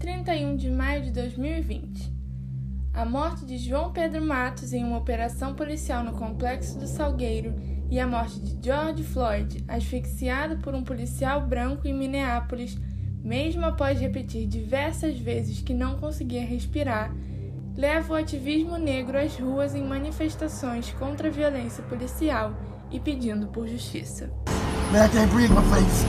31 de maio de 2020. A morte de João Pedro Matos em uma operação policial no Complexo do Salgueiro e a morte de George Floyd, asfixiado por um policial branco em Minneapolis, mesmo após repetir diversas vezes que não conseguia respirar, leva o ativismo negro às ruas em manifestações contra a violência policial e pedindo por justiça. Man, I can't breathe my face.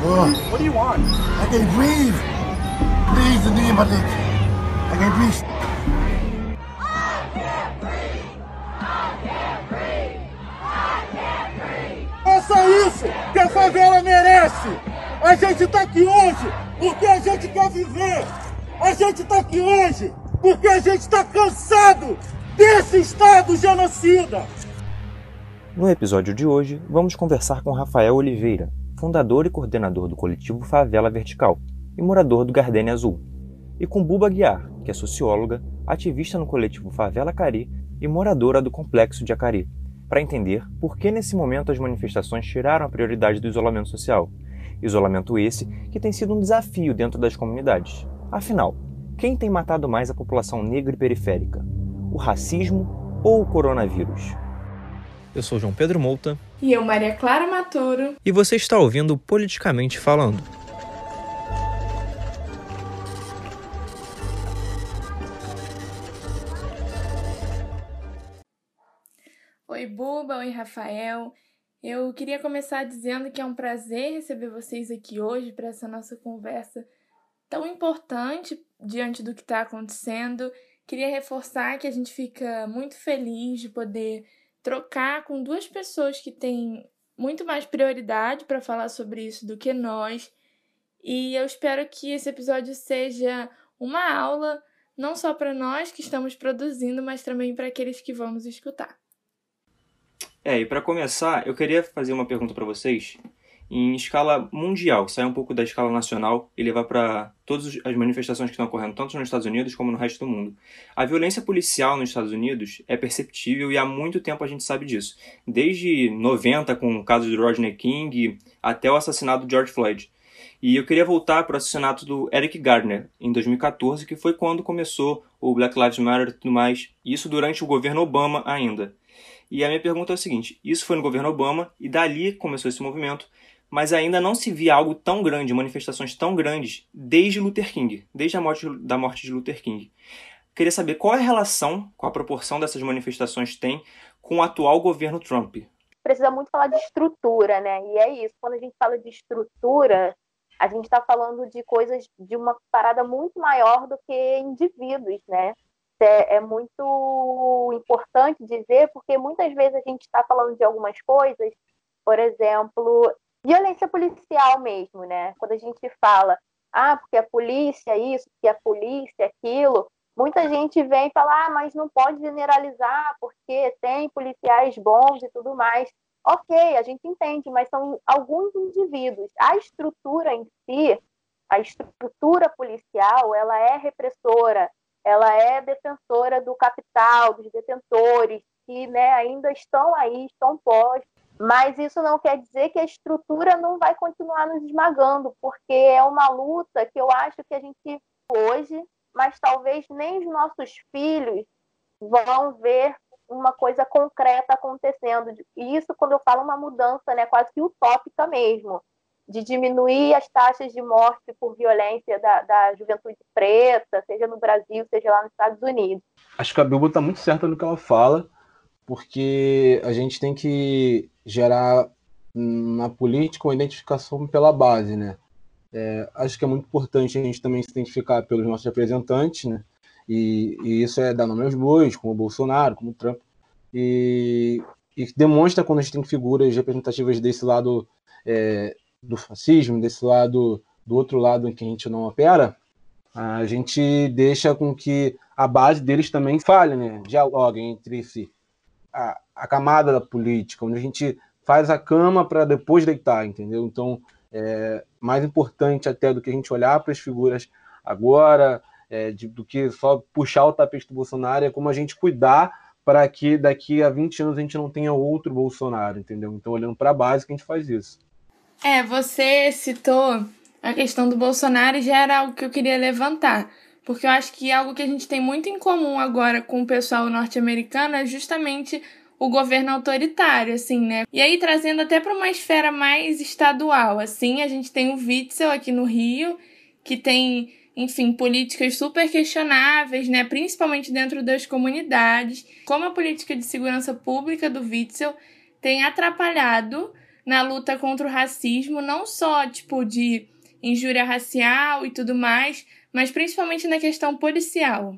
Oh. What do you want? I can't breathe. Please, the in my neck. I can't breathe. É só isso que a favela merece. A gente tá aqui hoje porque a gente quer viver. A gente tá aqui hoje porque a gente tá cansado desse Estado genocida. No episódio de hoje, vamos conversar com Rafael Oliveira, fundador e coordenador do coletivo Favela Vertical e morador do Gardenia Azul, e com Buba Guiar, que é socióloga, ativista no coletivo Favela Cari e moradora do complexo de Acari, para entender por que nesse momento as manifestações tiraram a prioridade do isolamento social. Isolamento esse que tem sido um desafio dentro das comunidades. Afinal, quem tem matado mais a população negra e periférica? O racismo ou o coronavírus? Eu sou João Pedro Mouta. E eu, Maria Clara Maturo. E você está ouvindo Politicamente Falando. Oi, Buba. Oi, Rafael. Eu queria começar dizendo que é um prazer receber vocês aqui hoje para essa nossa conversa tão importante diante do que está acontecendo. Queria reforçar que a gente fica muito feliz de poder trocar com duas pessoas que têm muito mais prioridade para falar sobre isso do que nós. E eu espero que esse episódio seja uma aula não só para nós que estamos produzindo, mas também para aqueles que vamos escutar. É, e para começar, eu queria fazer uma pergunta para vocês em escala mundial, sair um pouco da escala nacional e levar para todas as manifestações que estão ocorrendo, tanto nos Estados Unidos como no resto do mundo. A violência policial nos Estados Unidos é perceptível e há muito tempo a gente sabe disso. Desde 90, com o caso de Rodney King, até o assassinato de George Floyd. E eu queria voltar para o assassinato do Eric Gardner, em 2014, que foi quando começou o Black Lives Matter e tudo mais, isso durante o governo Obama ainda. E a minha pergunta é o seguinte: isso foi no governo Obama e dali começou esse movimento, mas ainda não se via algo tão grande, manifestações tão grandes, desde Luther King, desde a morte da morte de Luther King. Queria saber qual é a relação, qual a proporção dessas manifestações tem com o atual governo Trump. Precisa muito falar de estrutura, né? E é isso. Quando a gente fala de estrutura, a gente está falando de coisas de uma parada muito maior do que indivíduos, né? É, é muito importante dizer, porque muitas vezes a gente está falando de algumas coisas, por exemplo, violência policial mesmo, né? Quando a gente fala, ah, porque a polícia isso, porque a polícia aquilo, muita gente vem falar, ah, mas não pode generalizar, porque tem policiais bons e tudo mais. Ok, a gente entende, mas são alguns indivíduos. A estrutura em si, a estrutura policial, ela é repressora, ela é defensora do capital, dos detentores, que né, ainda estão aí, estão postos mas isso não quer dizer que a estrutura não vai continuar nos esmagando, porque é uma luta que eu acho que a gente hoje, mas talvez nem os nossos filhos vão ver uma coisa concreta acontecendo. E isso, quando eu falo uma mudança, né, quase que utópica mesmo, de diminuir as taxas de morte por violência da, da juventude preta, seja no Brasil, seja lá nos Estados Unidos. Acho que a Bilbo está muito certa no que ela fala, porque a gente tem que gerar na política uma identificação pela base, né? É, acho que é muito importante a gente também se identificar pelos nossos representantes, né? E, e isso é dar nome aos bois, como o Bolsonaro, como o Trump. E, e demonstra quando a gente tem figuras representativas desse lado é, do fascismo, desse lado, do outro lado em que a gente não opera, a gente deixa com que a base deles também falhe, né? Dialoguem entre si a, a camada da política, onde a gente faz a cama para depois deitar, entendeu? Então, é, mais importante até do que a gente olhar para as figuras agora, é, de, do que só puxar o tapete do Bolsonaro, é como a gente cuidar para que daqui a 20 anos a gente não tenha outro Bolsonaro, entendeu? Então, olhando para a base, que a gente faz isso. É, você citou a questão do Bolsonaro já era algo que eu queria levantar, porque eu acho que algo que a gente tem muito em comum agora com o pessoal norte-americano é justamente o governo autoritário, assim, né? E aí trazendo até para uma esfera mais estadual, assim, a gente tem o Witzel aqui no Rio, que tem, enfim, políticas super questionáveis, né, principalmente dentro das comunidades, como a política de segurança pública do Witzel tem atrapalhado na luta contra o racismo, não só tipo de injúria racial e tudo mais, mas principalmente na questão policial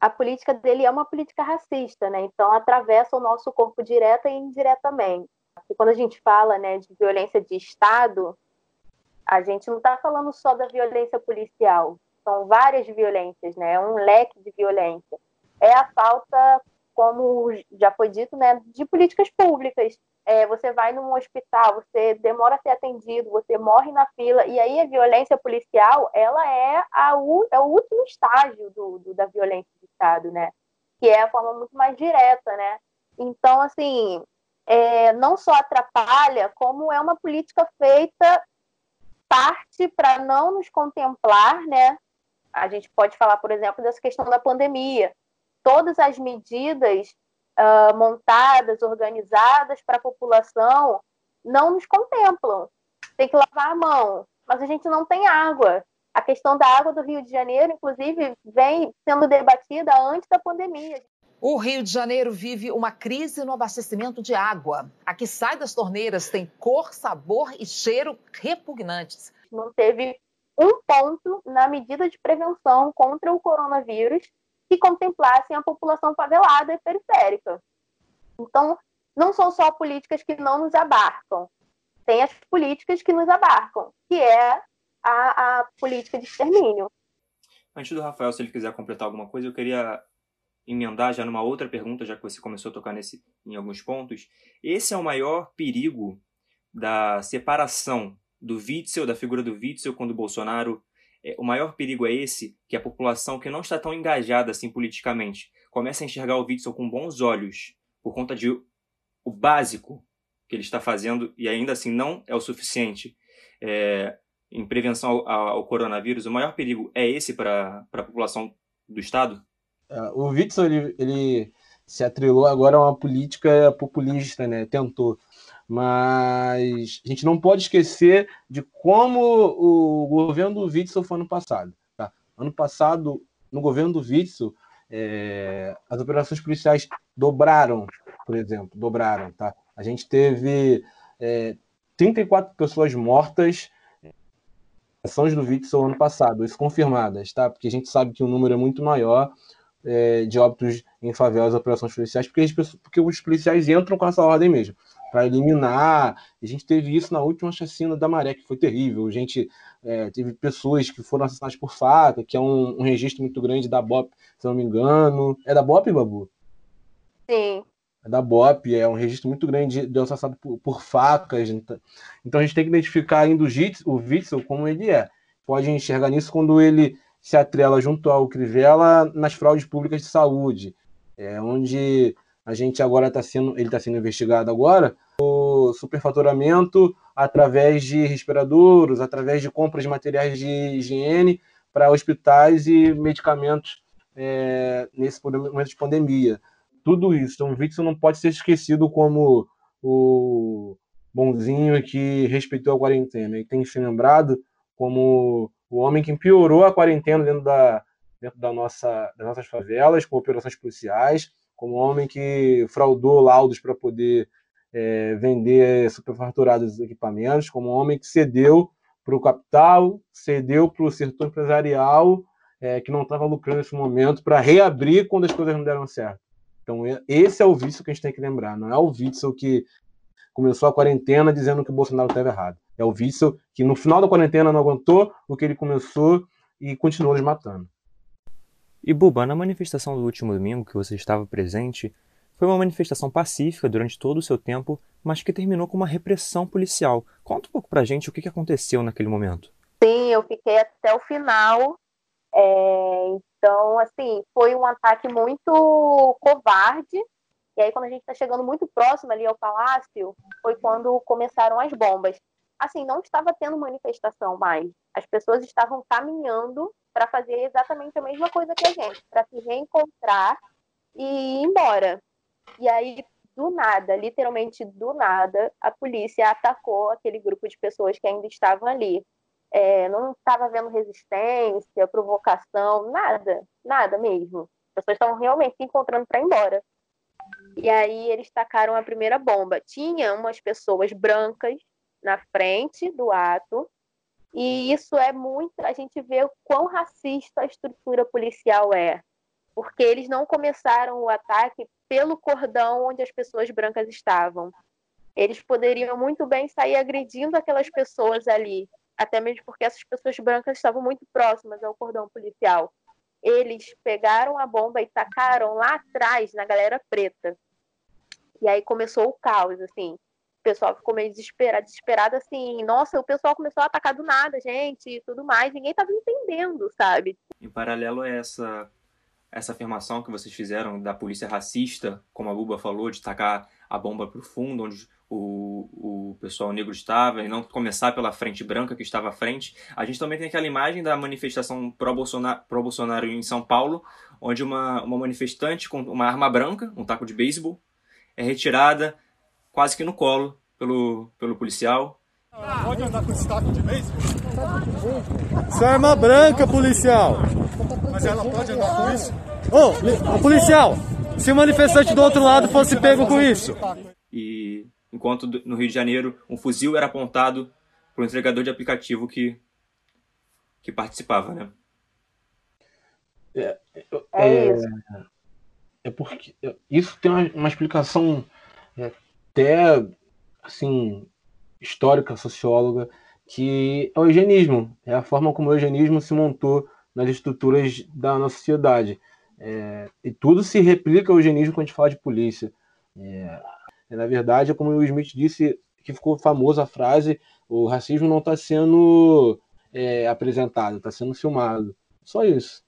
a política dele é uma política racista, né? Então atravessa o nosso corpo direta e indiretamente. E quando a gente fala, né, de violência de Estado, a gente não está falando só da violência policial. São várias violências, né? É um leque de violência. É a falta, como já foi dito, né, de políticas públicas é, você vai num hospital, você demora a ser atendido, você morre na fila, e aí a violência policial, ela é, a, é o último estágio do, do, da violência de Estado, né? Que é a forma muito mais direta, né? Então, assim, é, não só atrapalha, como é uma política feita parte para não nos contemplar, né? A gente pode falar, por exemplo, dessa questão da pandemia. Todas as medidas uh, montadas, organizadas para a população, não nos contemplam. Tem que lavar a mão, mas a gente não tem água. A questão da água do Rio de Janeiro, inclusive, vem sendo debatida antes da pandemia. O Rio de Janeiro vive uma crise no abastecimento de água. A que sai das torneiras tem cor, sabor e cheiro repugnantes. Não teve um ponto na medida de prevenção contra o coronavírus que contemplassem a população favelada e periférica. Então, não são só políticas que não nos abarcam, tem as políticas que nos abarcam, que é a, a política de extermínio. Antes do Rafael, se ele quiser completar alguma coisa, eu queria emendar já numa outra pergunta, já que você começou a tocar nesse, em alguns pontos. Esse é o maior perigo da separação do Witzel, da figura do Witzel, quando o Bolsonaro o maior perigo é esse, que a população que não está tão engajada assim politicamente começa a enxergar o Witzel com bons olhos por conta de o básico que ele está fazendo e ainda assim não é o suficiente é, em prevenção ao, ao, coronavírus. O maior perigo é esse para a população do Estado? É, o Witzel, ele, ele se atrelou agora a uma política populista, né? Tentou mas a gente não pode esquecer de como o governo do Witzel foi ano passado. Tá? Ano passado, no governo do Witzel, é, as operações policiais dobraram, por exemplo, dobraram. Tá? A gente teve é, 34 pessoas mortas ações do Witzel ano passado, isso confirmadas, tá? Porque a gente sabe que o número é muito maior é, de óbitos em favelas, operações policiais, porque, porque os policiais entram com essa ordem mesmo para eliminar. A gente teve isso na última chacina da Maré, que foi terrível. A gente é, teve pessoas que foram assassinadas por faca, que é um, um, registro muito grande da BOP, se não me engano. É da BOP, Babu? Sim. É da BOP, é um registro muito grande de assassinato por, por facas. Então, então a gente tem que identificar ainda o, Jitz, o Witzel como ele é. Pode enxergar nisso quando ele se atrela junto ao Crivella nas fraudes públicas de saúde, é, onde a gente agora está sendo, ele está sendo investigado agora, o superfaturamento através de respiradores, através de compras de materiais de higiene para hospitais e medicamentos é, nesse momento de pandemia. Tudo isso. Então, o Witzel não pode ser esquecido como o bonzinho que respeitou a quarentena. Ele tem que ser lembrado como o homem que piorou a quarentena dentro, da, dentro da nossa, das nossas favelas, com operações policiais, como homem que fraudou laudos para poder é, vender superfaturados equipamentos, como homem que cedeu para o capital, cedeu para o setor empresarial, é, que não estava lucrando nesse momento, para reabrir quando as coisas não deram certo. Então, esse é o vício que a gente tem que lembrar, não é o vício que começou a quarentena dizendo que o Bolsonaro estava errado. É o vício que no final da quarentena não aguentou o que ele começou e continuou nos matando. E Buba, na manifestação do último domingo que você estava presente, foi uma manifestação pacífica durante todo o seu tempo, mas que terminou com uma repressão policial. Conta um pouco pra gente o que aconteceu naquele momento. Sim, eu fiquei até o final. É, então, assim, foi um ataque muito covarde. E aí, quando a gente está chegando muito próximo ali ao palácio, foi quando começaram as bombas. assim, não estava tendo manifestação mais. As pessoas estavam caminhando para fazer exatamente a mesma coisa que a gente, para se reencontrar e ir embora. E aí, do nada, literalmente do nada, a polícia atacou aquele grupo de pessoas que ainda estavam ali. É, não estava havendo resistência, provocação, nada, nada mesmo. As pessoas estavam realmente se encontrando para ir embora. E aí eles tacaram a primeira bomba. Tinha umas pessoas brancas na frente do ato, e isso é muito. A gente vê o quão racista a estrutura policial é. Porque eles não começaram o ataque pelo cordão onde as pessoas brancas estavam. Eles poderiam muito bem sair agredindo aquelas pessoas ali, até mesmo porque essas pessoas brancas estavam muito próximas ao cordão policial. Eles pegaram a bomba e tacaram lá atrás na galera preta. E aí começou o caos, assim. Pessoal ficou meio desesperado, desesperado assim, nossa, o pessoal começou a atacar do nada, gente, e tudo mais, ninguém estava entendendo, sabe? Em paralelo a essa essa afirmação que vocês fizeram da polícia racista, como a Buba falou, de tacar a bomba para o fundo, onde o, o pessoal negro estava, e não começar pela frente branca que estava à frente. A gente também tem aquela imagem da manifestação pró-Bolsonaro, pró-Bolsonaro em São Paulo, onde uma, uma manifestante com uma arma branca, um taco de beisebol, é retirada quase que no colo pelo, pelo policial. Pode andar com taco de beisebol? Isso é arma branca, policial! Mas ela pode andar com isso? Ô, oh, policial! Se o manifestante do outro lado fosse pego com isso. E enquanto no Rio de Janeiro um fuzil era apontado para o entregador de aplicativo que, que participava, né? É, é, é, é porque isso tem uma, uma explicação até assim histórica, socióloga, que é o eugenismo, é a forma como o eugenismo se montou nas estruturas da nossa sociedade. É, e tudo se replica ao eugenismo quando a gente fala de polícia. É, na verdade, é como o Smith disse, que ficou famosa a frase: o racismo não está sendo é, apresentado, está sendo filmado. Só isso.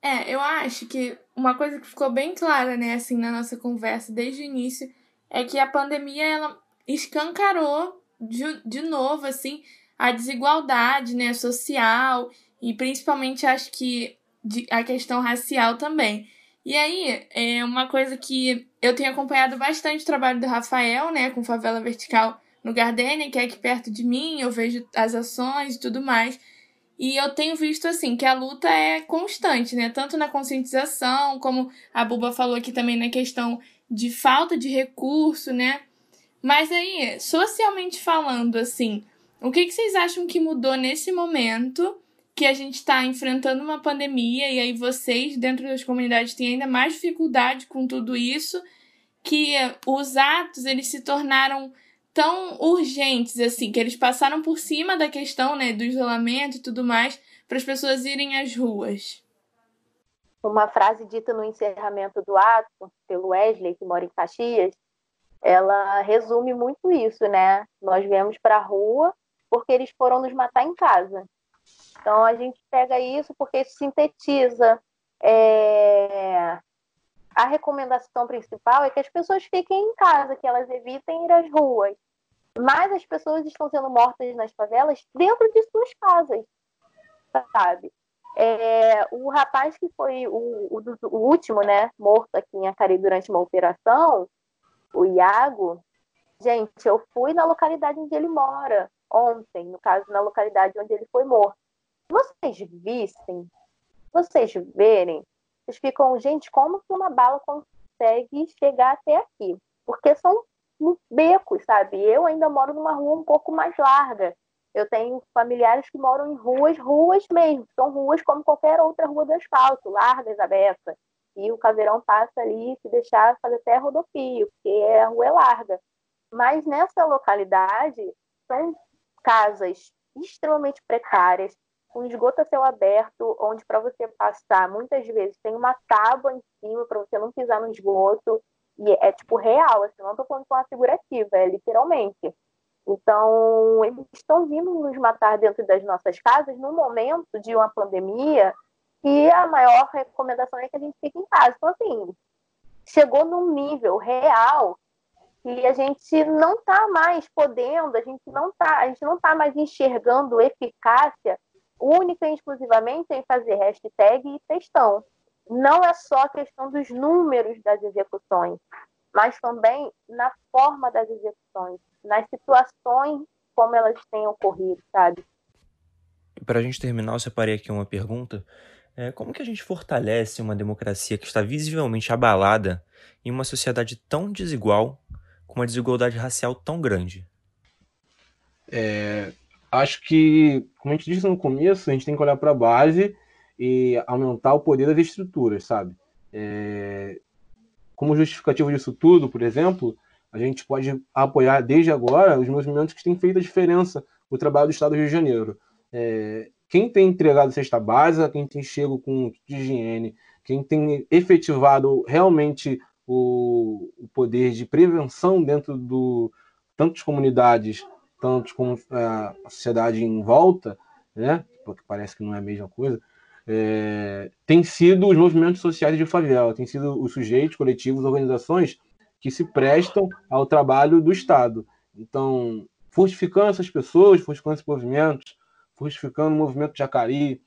É, eu acho que uma coisa que ficou bem clara, né, assim, na nossa conversa desde o início, é que a pandemia ela escancarou de, de novo, assim, a desigualdade, né, social e principalmente acho que de, a questão racial também. E aí, é uma coisa que eu tenho acompanhado bastante o trabalho do Rafael, né, com Favela Vertical no Gardenia, que é aqui perto de mim, eu vejo as ações e tudo mais. E eu tenho visto, assim, que a luta é constante, né, tanto na conscientização, como a Buba falou aqui também na questão de falta de recurso, né. Mas aí, socialmente falando, assim, o que, que vocês acham que mudou nesse momento que a gente está enfrentando uma pandemia e aí vocês, dentro das comunidades, têm ainda mais dificuldade com tudo isso, que os atos eles se tornaram tão urgentes assim, que eles passaram por cima da questão né, do isolamento e tudo mais para as pessoas irem às ruas. Uma frase dita no encerramento do ato pelo Wesley, que mora em Caxias, ela resume muito isso, né? Nós viemos para a rua porque eles foram nos matar em casa. Então a gente pega isso porque isso sintetiza. É... A recomendação principal é que as pessoas fiquem em casa, que elas evitem ir às ruas. Mas as pessoas estão sendo mortas nas favelas dentro de suas casas, sabe? É, o rapaz que foi o, o, o, último, né, morto aqui em Acari durante uma operação, o Iago, gente, eu fui na localidade onde ele mora ontem, no caso, na localidade onde ele foi morto vocês vissem, vocês verem, vocês ficam, gente, como que uma bala consegue chegar até aqui? Porque são becos, sabe? Eu ainda moro numa rua um pouco mais larga. Eu tenho familiares que moram em ruas, ruas mesmo, são ruas como qualquer outra rua do asfalto, largas, abertas. E o caveirão passa ali, se deixar, fazer até rodopio, porque a rua é larga. Mas nessa localidade, são casas extremamente precárias, com esgoto a céu aberto, onde para você passar, muitas vezes tem uma tábua em cima para você não pisar no esgoto, e é, tipo real, assim, não estou falando com uma figurativa, é literalmente. Então, eles estão vindo nos matar dentro das nossas casas no momento de uma pandemia e a maior recomendação é que a gente fique em casa. Então, assim, chegou num nível real e a gente não está mais podendo, a gente não está, a gente não tá mais enxergando eficácia única e exclusivamente em fazer hashtag e textão. Não é só a questão dos números das execuções, mas também na forma das execuções, nas situações como elas têm ocorrido, sabe? Para a gente terminar, eu separei aqui uma pergunta. É, como que a gente fortalece uma democracia que está visivelmente abalada em uma sociedade tão desigual, com uma desigualdade racial tão grande? É, acho que, como a gente disse no começo, a gente tem que olhar para a base e aumentar o poder das estruturas, sabe? É, como justificativo disso tudo, por exemplo, a gente pode apoiar desde agora os movimentos que têm feito a diferença no trabalho do Estado do Rio de Janeiro. É, quem tem entregado cesta básica, quem tem chego com de higiene, quem tem efetivado realmente o, o poder de prevenção dentro do tantas comunidades tanto como é, a sociedade em volta, né, porque parece que não é a mesma coisa, é, tem sido os movimentos sociais de favela, tem sido os sujeitos, coletivos, organizações que se prestam ao trabalho do Estado. Então, fortificando essas pessoas, fortificando esses movimentos, fortificando o movimento Jacari,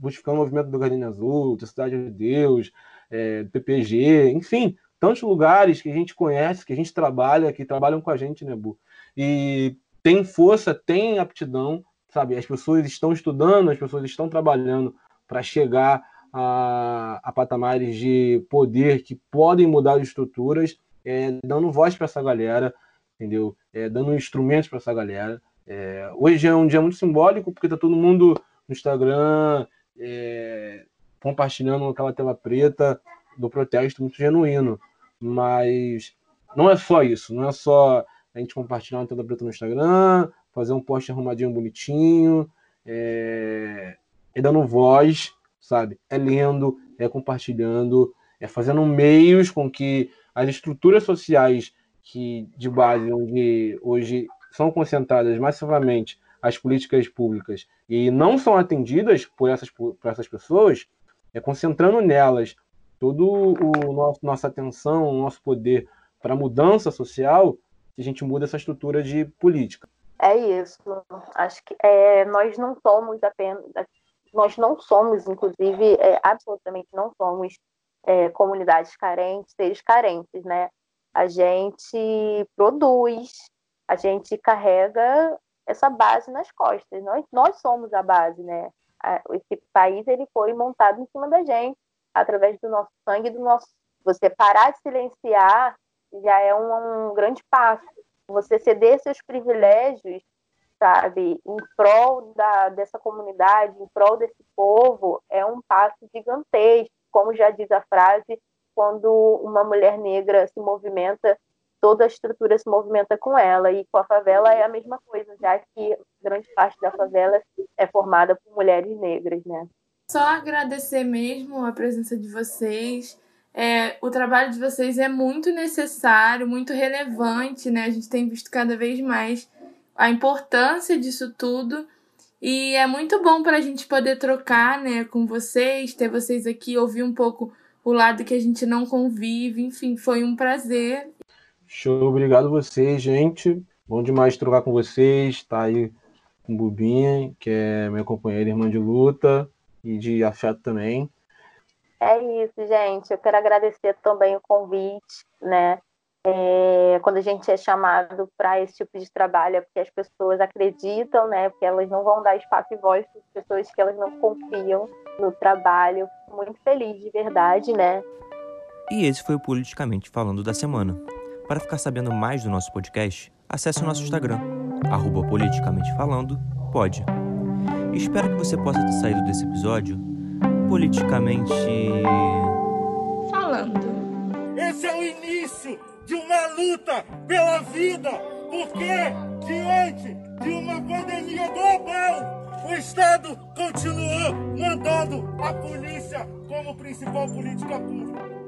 fortificando o movimento do Gardenia Azul, da Cidade de Deus, é, do PPG, enfim, tantos lugares que a gente conhece, que a gente trabalha, que trabalham com a gente, né, Bu? E tem força, tem aptidão, sabe? As pessoas estão estudando, as pessoas estão trabalhando para chegar a, a, patamares de poder que podem mudar as estruturas, é, dando voz para essa galera, entendeu? É, dando instrumentos para essa galera. É, hoje é um dia muito simbólico, porque está todo mundo no Instagram é, compartilhando aquela tela preta do protesto muito genuíno. Mas não é só isso, não é só a gente compartilhar uma tela preta no Instagram, fazer um post arrumadinho bonitinho, é, é dando voz, sabe? É lendo, é compartilhando, é fazendo meios com que as estruturas sociais que de base onde hoje são concentradas massivamente as políticas públicas e não são atendidas por essas, por essas pessoas, é concentrando nelas todo o nosso nossa atenção, o nosso poder para mudança social, que a gente muda essa estrutura de política. É isso. Acho que é, nós não somos apenas, nós não somos, inclusive, é, absolutamente não somos é, comunidades carentes, seres carentes, né? A gente produz, a gente carrega essa base nas costas. Nós, nós somos a base, né? Esse país ele foi montado em cima da gente, através do nosso sangue, do nosso. Você parar de silenciar já é um, um grande passo. Você ceder seus privilégios, sabe, em prol da, dessa comunidade, em prol desse povo, é um passo gigantesco. Como já diz a frase, quando uma mulher negra se movimenta, toda a estrutura se movimenta com ela. E com a favela é a mesma coisa, já que grande parte da favela é formada por mulheres negras, né? Só agradecer mesmo a presença de vocês. É, o trabalho de vocês é muito necessário, muito relevante, né? A gente tem visto cada vez mais a importância disso tudo. E é muito bom para a gente poder trocar né, com vocês, ter vocês aqui, ouvir um pouco o lado que a gente não convive. Enfim, foi um prazer. Show, obrigado a vocês, gente. Bom demais trocar com vocês. Tá aí com o Bubinha, que é minha companheira irmã de luta e de afeto também. É isso, gente. Eu quero agradecer também o convite, né? É, quando a gente é chamado para esse tipo de trabalho, é porque as pessoas acreditam, né? Porque elas não vão dar espaço e voz para as pessoas que elas não confiam no trabalho. Muito feliz, de verdade, né? E esse foi o Politicamente Falando da semana. Para ficar sabendo mais do nosso podcast, acesse o nosso Instagram, arroba politicamente falando, pode. Espero que você possa ter saído desse episódio politicamente. falando. Esse é o início de uma luta pela vida, porque diante de uma pandemia global, o Estado continuou mandando a polícia como principal política pública.